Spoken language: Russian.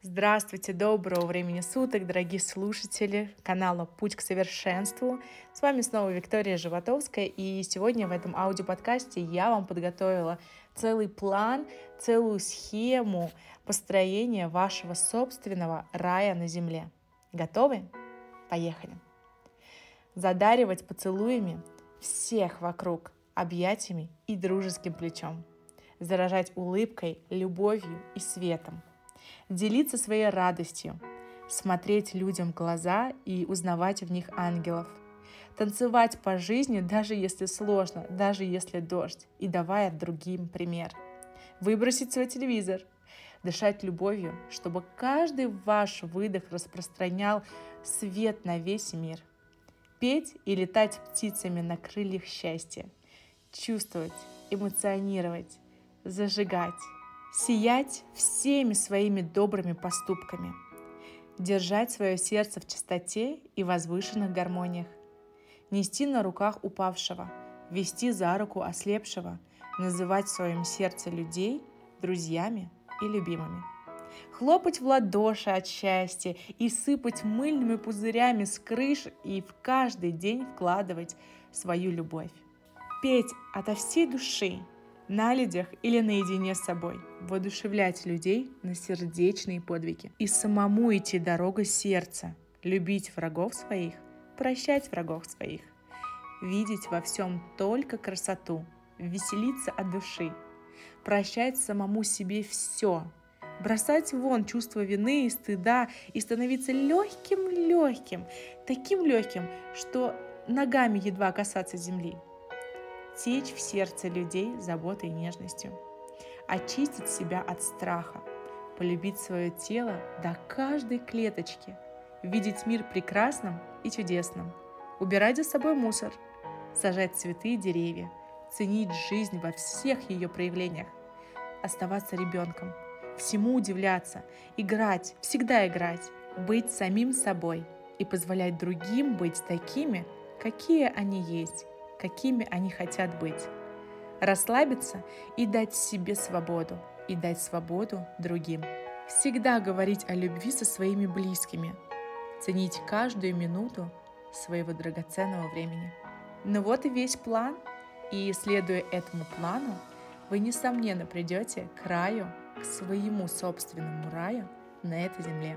Здравствуйте, доброго времени суток, дорогие слушатели канала «Путь к совершенству». С вами снова Виктория Животовская, и сегодня в этом аудиоподкасте я вам подготовила целый план, целую схему построения вашего собственного рая на земле. Готовы? Поехали! Задаривать поцелуями всех вокруг, объятиями и дружеским плечом. Заражать улыбкой, любовью и светом – делиться своей радостью, смотреть людям в глаза и узнавать в них ангелов, танцевать по жизни, даже если сложно, даже если дождь, и давая другим пример, выбросить свой телевизор, дышать любовью, чтобы каждый ваш выдох распространял свет на весь мир, петь и летать птицами на крыльях счастья, чувствовать, эмоционировать, зажигать, сиять всеми своими добрыми поступками, держать свое сердце в чистоте и возвышенных гармониях, нести на руках упавшего, вести за руку ослепшего, называть в своем сердце людей друзьями и любимыми, хлопать в ладоши от счастья и сыпать мыльными пузырями с крыш и в каждый день вкладывать свою любовь, петь ото всей души, на людях или наедине с собой, воодушевлять людей на сердечные подвиги. И самому идти дорогу сердца, любить врагов своих, прощать врагов своих, видеть во всем только красоту, веселиться от души, прощать самому себе все, бросать вон чувство вины и стыда и становиться легким-легким, таким легким, что ногами едва касаться земли – течь в сердце людей заботой и нежностью, очистить себя от страха, полюбить свое тело до каждой клеточки, видеть мир прекрасным и чудесным, убирать за собой мусор, сажать цветы и деревья, ценить жизнь во всех ее проявлениях, оставаться ребенком, всему удивляться, играть, всегда играть, быть самим собой. И позволять другим быть такими, какие они есть, какими они хотят быть. Расслабиться и дать себе свободу, и дать свободу другим. Всегда говорить о любви со своими близкими, ценить каждую минуту своего драгоценного времени. Ну вот и весь план, и следуя этому плану, вы, несомненно, придете к раю, к своему собственному раю на этой земле.